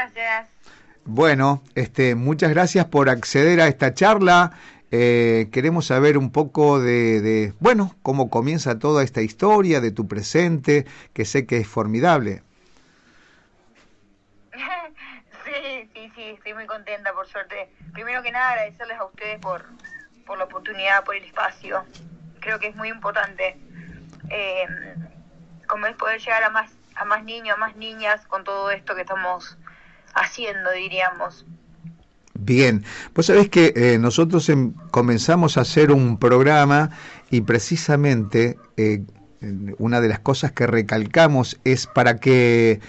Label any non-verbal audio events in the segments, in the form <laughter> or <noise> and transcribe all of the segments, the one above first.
gracias. Bueno, este, muchas gracias por acceder a esta charla. Eh, queremos saber un poco de, de, bueno, cómo comienza toda esta historia de tu presente, que sé que es formidable. <laughs> sí, sí, sí, estoy muy contenta, por suerte. Primero que nada, agradecerles a ustedes por, por la oportunidad, por el espacio. Creo que es muy importante. Eh, como es poder llegar a más, a más niños, a más niñas con todo esto que estamos haciendo, diríamos. Bien, pues sabés que eh, nosotros em, comenzamos a hacer un programa y precisamente eh, una de las cosas que recalcamos es para que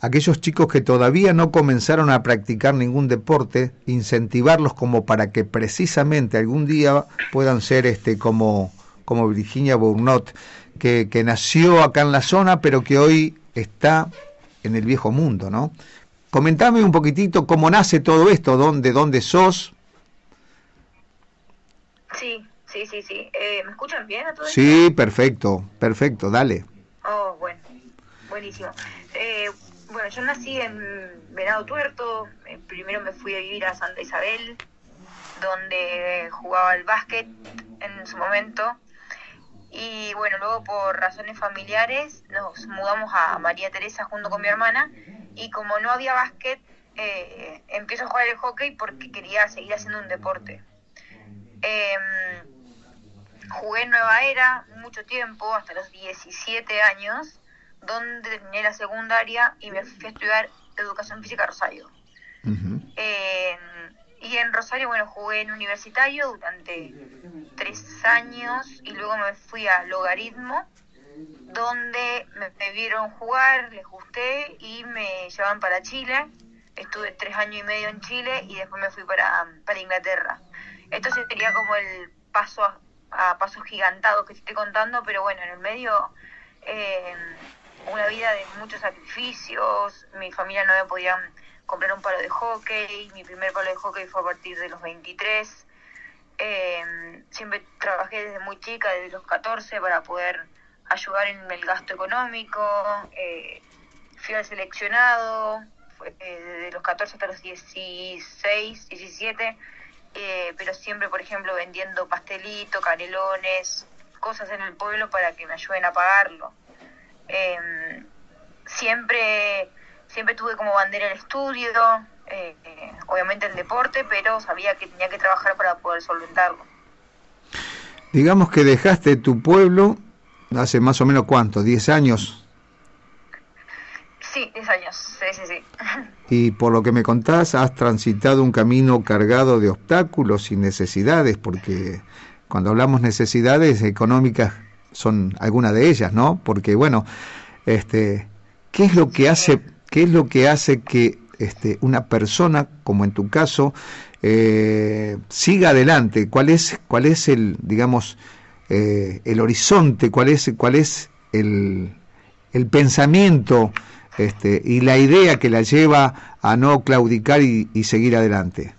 aquellos chicos que todavía no comenzaron a practicar ningún deporte, incentivarlos como para que precisamente algún día puedan ser este como, como Virginia Bournot, que, que nació acá en la zona, pero que hoy está en el viejo mundo, ¿no? Comentame un poquitito cómo nace todo esto, dónde, dónde sos. Sí, sí, sí, sí. Eh, ¿Me escuchan bien a todo Sí, perfecto, perfecto, dale. Oh, bueno, buenísimo. Eh, bueno, yo nací en Venado Tuerto, eh, primero me fui a vivir a Santa Isabel, donde jugaba al básquet en su momento. Y bueno, luego por razones familiares nos mudamos a María Teresa junto con mi hermana y como no había básquet, eh, empiezo a jugar el hockey porque quería seguir haciendo un deporte. Eh, jugué en Nueva Era mucho tiempo, hasta los 17 años, donde terminé la secundaria y me fui a estudiar educación física a Rosario. eh, y en Rosario, bueno, jugué en universitario durante tres años y luego me fui a Logaritmo, donde me, vieron jugar, les gusté y me llevaban para Chile. Estuve tres años y medio en Chile y después me fui para, para Inglaterra. Esto sería como el paso a, a pasos gigantados que estoy contando, pero bueno, en el medio eh, una vida de muchos sacrificios, mi familia no me podía comprar un palo de hockey, mi primer palo de hockey fue a partir de los 23. Eh, siempre trabajé desde muy chica, desde los 14, para poder ayudar en el gasto económico. Eh, fui al seleccionado, fue, eh, desde los 14 hasta los 16, 17, eh, pero siempre, por ejemplo, vendiendo pastelito, canelones, cosas en el pueblo para que me ayuden a pagarlo. Eh, siempre siempre tuve como bandera el estudio, obviamente el deporte, pero sabía que tenía que trabajar para poder solventarlo. Digamos que dejaste tu pueblo hace más o menos cuánto, 10 años. Sí, 10 años, sí, sí, sí. <laughs> Y por lo que me contás, has transitado un camino cargado de obstáculos y necesidades, porque cuando hablamos necesidades económicas son algunas de ellas, ¿no? Porque bueno, este, ¿qué es lo que hace qué es lo que hace que este, una persona, como en tu caso, eh, siga adelante? ¿Cuál es, cuál es el, digamos, eh, el horizonte? ¿Cuál es, cuál es el, el pensamiento este, y la idea que la lleva a no claudicar y, seguir adelante?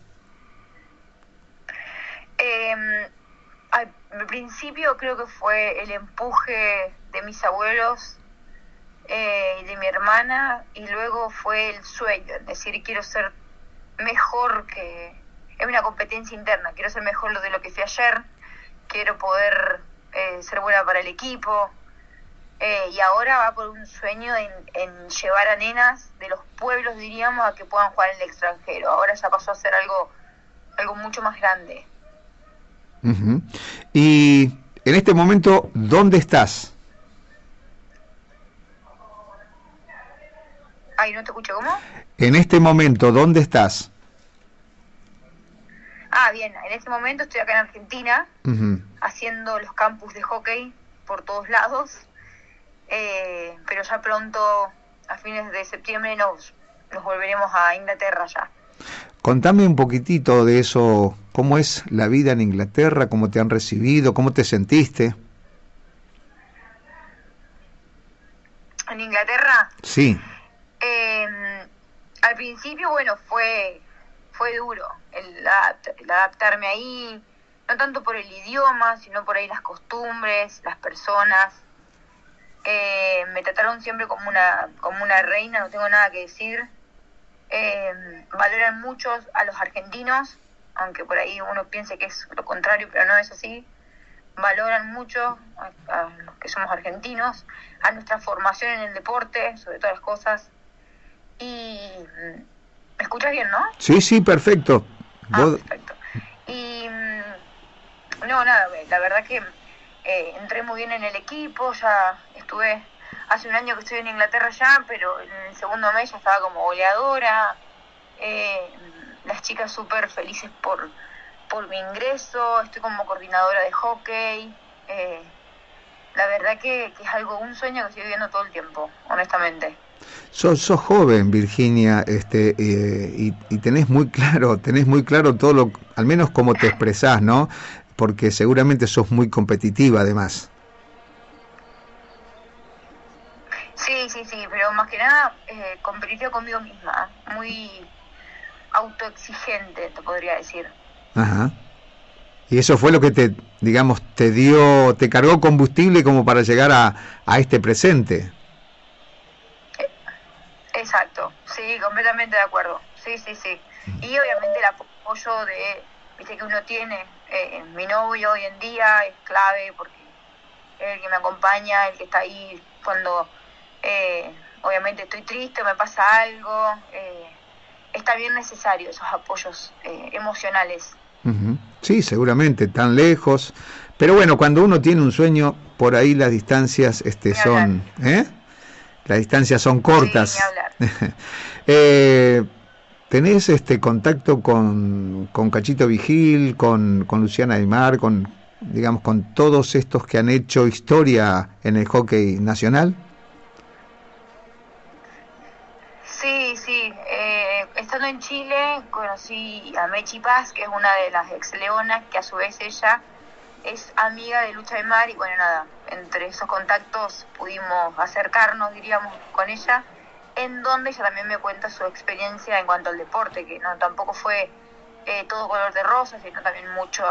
Eh, al principio creo que fue el empuje de mis abuelos eh, y de mi hermana y luego fue el sueño, decir, quiero ser mejor que... Es una competencia interna, quiero ser mejor de lo que fui ayer, quiero poder eh, ser buena para el equipo eh, y ahora va por un sueño en, en, llevar a nenas de los pueblos, diríamos, a que puedan jugar en el extranjero. Ahora ya pasó a ser algo, algo mucho más grande. Uh -huh. Y en este momento, ¿dónde estás? Ay, no te escucho, ¿cómo? En este momento, ¿dónde estás? Ah, bien, en este momento estoy acá en Argentina, uh -huh. Haciendo los campus de hockey por todos lados, eh, pero ya pronto, a fines de septiembre, nos, nos volveremos a Inglaterra ya. Contame un poquitito de eso, cómo es la vida en Inglaterra, cómo te han recibido, cómo te sentiste. ¿En Inglaterra? Sí. Eh, al principio, bueno, fue fue duro el, el, adaptarme ahí, no tanto por el idioma, sino por ahí las costumbres, las personas. Eh, me trataron siempre como una como una reina, no tengo nada que decir. eh, valoran mucho a los argentinos, aunque por ahí uno piense que es lo contrario, pero no es así. Valoran mucho a, los que somos argentinos, a nuestra formación en el deporte, sobre todas las cosas. Y ¿me escuchas bien, no? Sí, sí, perfecto. Ah, perfecto. Y mm, no, nada, la verdad que eh, entré muy bien en el equipo, ya estuve hace un año que estoy en Inglaterra ya, pero en el segundo mes ya estaba como goleadora. Eh, las chicas súper felices por, por mi ingreso, estoy como coordinadora de hockey. Eh, la verdad que, es algo, un sueño que estoy viviendo todo el tiempo, honestamente. Sos, sos joven, Virginia, este, y, y, tenés muy <laughs> claro, tenés muy claro todo lo, al menos como te <laughs> expresás, ¿no? Porque seguramente sos muy competitiva, además. Sí, sí, sí, pero más que nada eh, competitiva conmigo misma, muy autoexigente, te podría decir. Ajá. Y eso fue lo que te, digamos, te dio, te cargó combustible como para llegar a, a este presente. Exacto, sí, completamente de acuerdo. Sí, sí, sí. Y obviamente el apoyo de, viste que uno tiene, eh, mi novio hoy en día es clave porque es el que me acompaña, el que está ahí cuando eh, obviamente estoy triste, me pasa algo, eh, está bien necesario esos apoyos eh, emocionales. Sí, seguramente, tan lejos. Pero bueno, cuando uno tiene un sueño, por ahí las distancias este, son... ¿eh? Las distancias son cortas. <laughs> ¿Tenés este contacto con, con Cachito Vigil, con, con Luciana del Mar, con, digamos, con todos estos que han hecho historia en el hockey nacional? Sí, sí. Eh, estando en Chile conocí a Mechi Paz, que es una de las ex leonas, que a su vez ella es amiga de Lucha de Mar y bueno, nada, entre esos contactos pudimos acercarnos, diríamos, con ella, en donde ella también me cuenta su experiencia en cuanto al deporte, que no tampoco fue eh, todo color de rosa, sino también mucho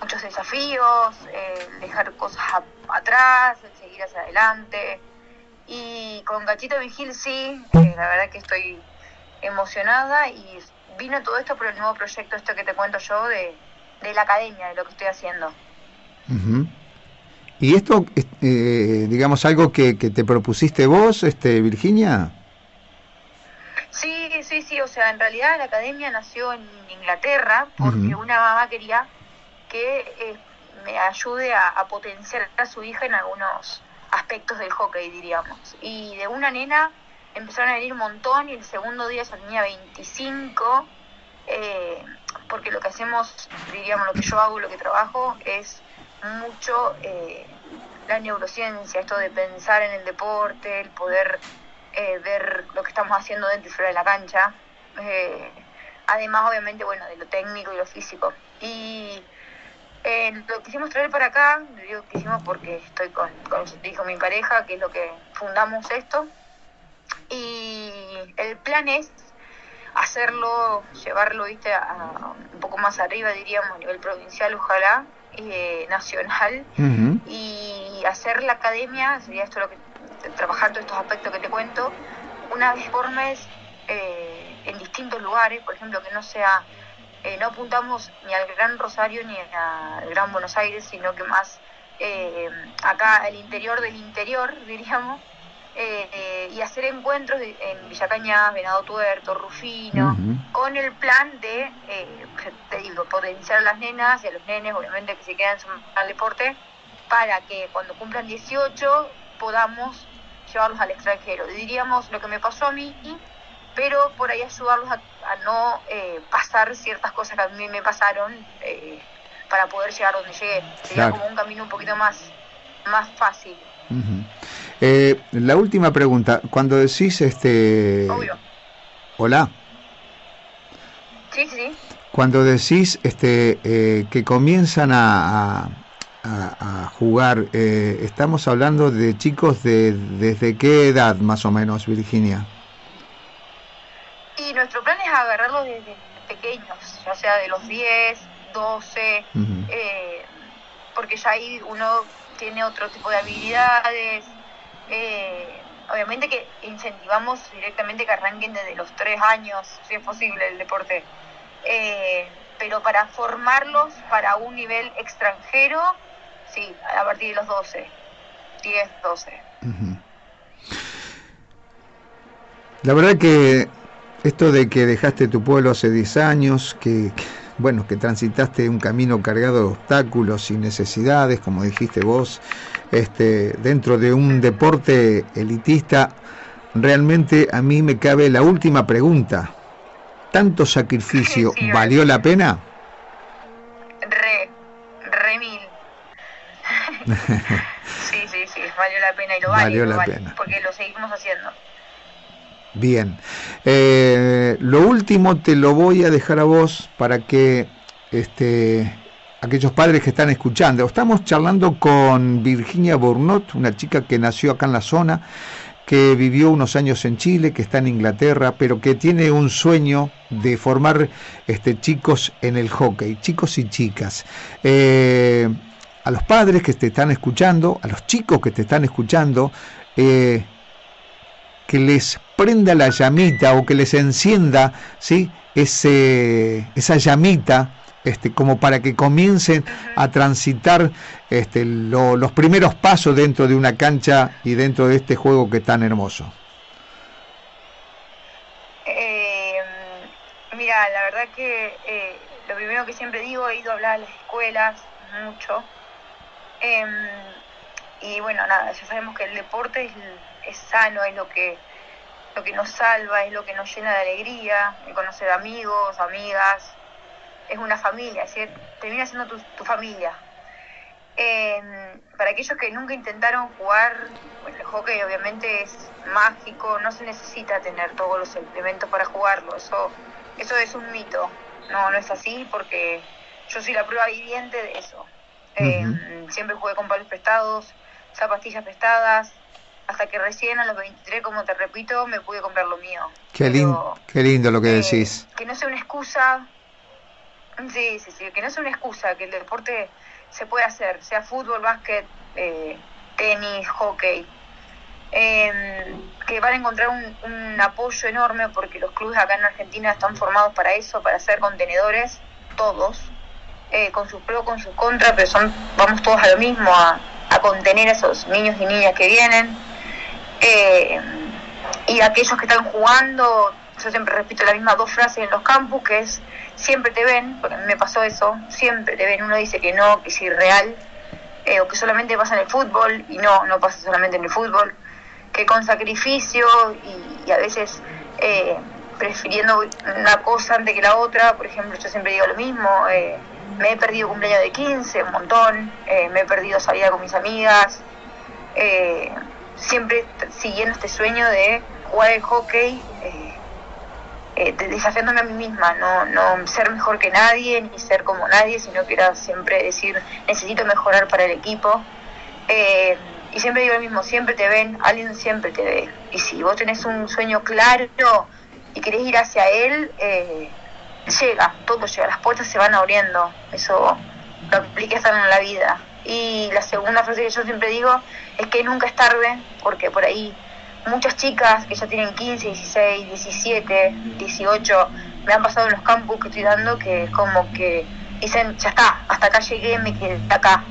muchos desafíos, eh, dejar cosas atrás, seguir hacia adelante. Y con Gatito Vigil sí, eh, la verdad que estoy emocionada y vino todo esto por el nuevo proyecto, esto que te cuento yo, de, la academia, de lo que estoy haciendo. ¿Y esto, eh, digamos, algo que, te propusiste vos, este Virginia? Sí, sí, sí, o sea, en realidad la academia nació en Inglaterra porque una mamá quería que eh, me ayude a, a potenciar a su hija en algunos aspectos del hockey, diríamos. Y de una nena empezaron a venir un montón y el segundo día ya tenía 25, eh, porque lo que hacemos, diríamos, lo que yo hago, lo que trabajo, es mucho eh, la neurociencia, esto de pensar en el deporte, el poder eh, ver lo que estamos haciendo dentro y fuera de la cancha. además, obviamente, bueno, de lo técnico y lo físico. Y eh, lo quisimos traer para acá, digo quisimos porque estoy con, con mi pareja, que es lo que fundamos esto. Y el plan es hacerlo, llevarlo, viste, a, un poco más arriba, diríamos, a nivel provincial, ojalá, eh, nacional, y hacer la academia, sería esto lo que, trabajar todos estos aspectos que te cuento, una vez por mes eh, en distintos lugares, por ejemplo, que no sea eh, no apuntamos ni al Gran Rosario ni al Gran Buenos Aires, sino que más eh, acá al interior del interior, <laughs> diríamos, eh, y hacer encuentros en Villa Cañas, Venado Tuerto, Rufino, con el plan de, <laughs> te digo, potenciar a las nenas y a los nenes, obviamente que se quedan al deporte, para que cuando cumplan 18 podamos llevarlos al extranjero. Diríamos lo que me pasó a mí pero por ahí ayudarlos a, no eh, pasar ciertas cosas que a mí me pasaron eh, para poder llegar donde llegué. Sería como un camino un poquito más, más fácil. Eh, la última pregunta, cuando decís este... Obvio. Hola. Sí, sí. Cuando decís este que comienzan a, a, jugar, estamos hablando de chicos de desde qué edad más o menos, Virginia? Y nuestro plan es agarrarlos desde pequeños, ya sea de los 10, 12, eh, porque ya ahí uno tiene otro tipo de habilidades. Eh, obviamente que incentivamos directamente que arranquen desde los tres años, si es posible, el deporte. Eh, pero para formarlos para un nivel extranjero, sí, a partir de los 12, 10, 12. La verdad que esto de que dejaste tu pueblo hace 10 años, que, bueno, que transitaste un camino cargado de obstáculos y necesidades, como dijiste vos, este, dentro de un deporte elitista, realmente a mí me cabe la última pregunta. ¿Tanto sacrificio valió la pena? Re, re mil. <laughs> sí, sí, sí, valió la pena y lo valió la pena. porque lo seguimos haciendo. Bien. Eh, lo último te lo voy a dejar a vos para que este, aquellos padres que están escuchando. Estamos charlando con Virginia Bournot, una chica que nació acá en la zona, que vivió unos años en Chile, que está en Inglaterra, pero que tiene un sueño de formar este, chicos en el hockey, chicos y chicas. Eh, a los padres que te están escuchando, a los chicos que te están escuchando, eh, que les prenda la llamita o que les encienda ¿sí? Ese, esa llamita este, como para que comiencen a transitar este, los primeros pasos dentro de una cancha y dentro de este juego que es tan hermoso? Eh, mira, la verdad que eh, lo primero que siempre digo, he ido a hablar a las escuelas mucho. Em, y bueno, nada, ya sabemos que el deporte es, es sano, es lo que lo que nos salva, es lo que nos llena de alegría, el conocer amigos, amigas, es una familia, es decir, termina siendo tu, familia. Em, para aquellos que nunca intentaron jugar, el hockey obviamente es mágico, no se necesita tener todos los elementos para jugarlo, eso, eso es un mito, no, no es así porque yo soy la prueba viviente de eso. Em, siempre jugué con palos prestados, zapatillas prestadas, hasta que recién a los 23, como te repito, me pude comprar lo mío. Qué, lindo, qué lindo lo que eh, decís. Que no sea una excusa, sí, sí, sí, que no sea una excusa, que el deporte se puede hacer, sea fútbol, básquet, eh, tenis, hockey. Em, que van a encontrar un, apoyo enorme porque los clubes acá en Argentina están formados para eso, para ser contenedores, todos, eh, con sus pros, con sus contras, pero son, vamos todos a lo mismo, a, a contener a esos niños y niñas que vienen. Eh, y aquellos que están jugando, yo siempre repito la misma dos frases en los campus, que es siempre te ven, porque a mí me pasó eso, siempre te ven, uno dice que no, que es irreal, eh, o que solamente pasa en el fútbol, y no, no pasa solamente en el fútbol, que con sacrificio y, a veces eh, prefiriendo una cosa antes que la otra, por ejemplo, yo siempre digo lo mismo, me he perdido cumpleaños de 15, un montón, me he perdido salida con mis amigas, eh, siempre siguiendo este sueño de jugar el hockey, eh, eh, desafiándome a mí misma, no, no ser mejor que nadie, ni ser como nadie, sino que era siempre decir, necesito mejorar para el equipo. Eh, y siempre digo lo mismo, siempre te ven, alguien siempre te ve. Y si vos tenés un sueño claro y querés ir hacia él, llega, todo llega, las puertas se van abriendo. Eso lo apliqué hasta en la vida. Y la segunda frase que yo siempre digo es que nunca es tarde, porque por ahí muchas chicas que ya tienen 15, 16, 17, 18, me han pasado en los campus que estoy dando que es como que dicen, ya está, hasta acá llegué, me quedé acá.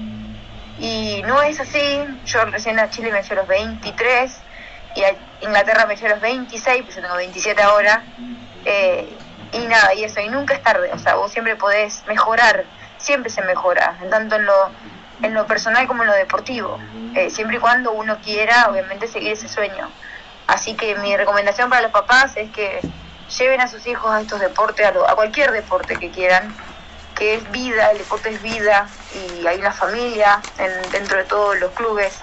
Y no es así, yo recién a Chile me a los 23 y a Inglaterra me a los 26, pues yo tengo 27 ahora. Eh, y nada, y eso, y nunca es tarde, o sea, vos siempre podés mejorar, siempre se mejora, tanto en lo en lo personal como en lo deportivo, eh, siempre y cuando uno quiera, obviamente, seguir ese sueño. Así que mi recomendación para los papás es que lleven a sus hijos a estos deportes, a, cualquier deporte que quieran, que es vida, el deporte es vida y hay una familia dentro de todos los clubes.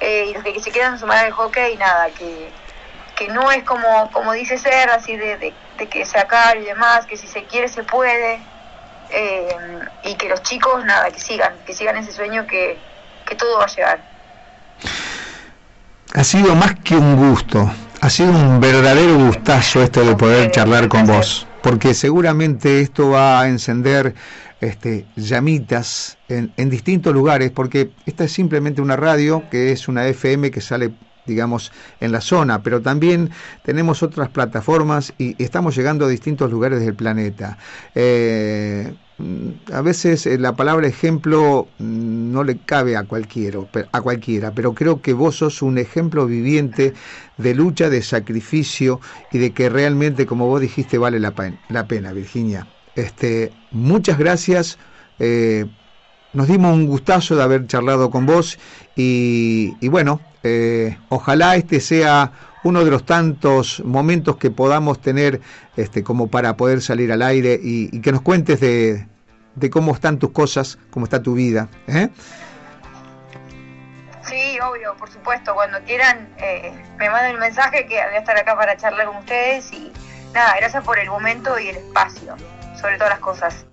Eh, y los que, se quedan sumar al hockey, nada, que, que no es como, como dice ser, así de, de, de que se acabe y demás, que si se quiere se puede, eh, y que los chicos, nada, que sigan, que sigan ese sueño que, que todo va a llegar. Ha sido más que un gusto, ha sido un verdadero gustazo esto de poder charlar con vos, porque seguramente esto va a encender este, llamitas en, en distintos lugares, porque esta es simplemente una radio que es una FM que sale digamos, en la zona, pero también tenemos otras plataformas y estamos llegando a distintos lugares del planeta. Eh, a veces eh, la palabra ejemplo mm, no le cabe a cualquiera, a cualquiera, pero creo que vos sos un ejemplo viviente de lucha, de sacrificio y de que realmente, como vos dijiste, vale la, pena, Virginia. Este, muchas gracias. Eh, nos dimos un gustazo de haber charlado con vos y, bueno, eh, ojalá este sea uno de los tantos momentos que podamos tener este, como para poder salir al aire y, que nos cuentes de, cómo están tus cosas, cómo está tu vida. ¿eh? Sí, obvio, por supuesto. Cuando quieran, eh, me manden un mensaje que voy a estar acá para charlar con ustedes y nada, gracias por el momento y el espacio, sobre todas las cosas.